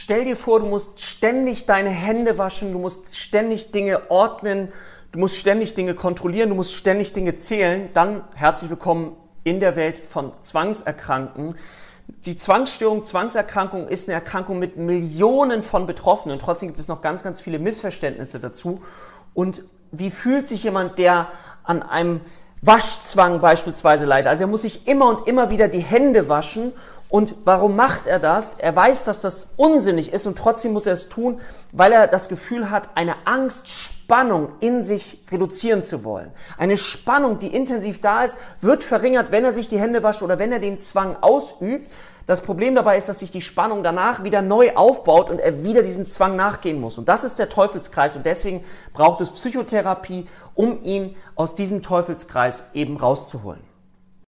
Stell dir vor, du musst ständig deine Hände waschen, du musst ständig Dinge ordnen, du musst ständig Dinge kontrollieren, du musst ständig Dinge zählen. Dann herzlich willkommen in der Welt von Zwangserkrankten. Die Zwangsstörung, Zwangserkrankung ist eine Erkrankung mit Millionen von Betroffenen. Trotzdem gibt es noch ganz, ganz viele Missverständnisse dazu. Und wie fühlt sich jemand, der an einem Waschzwang beispielsweise leidet? Also er muss sich immer und immer wieder die Hände waschen und warum macht er das? Er weiß, dass das unsinnig ist und trotzdem muss er es tun, weil er das Gefühl hat, eine Angst, Spannung in sich reduzieren zu wollen. Eine Spannung, die intensiv da ist, wird verringert, wenn er sich die Hände wascht oder wenn er den Zwang ausübt. Das Problem dabei ist, dass sich die Spannung danach wieder neu aufbaut und er wieder diesem Zwang nachgehen muss. Und das ist der Teufelskreis und deswegen braucht es Psychotherapie, um ihn aus diesem Teufelskreis eben rauszuholen.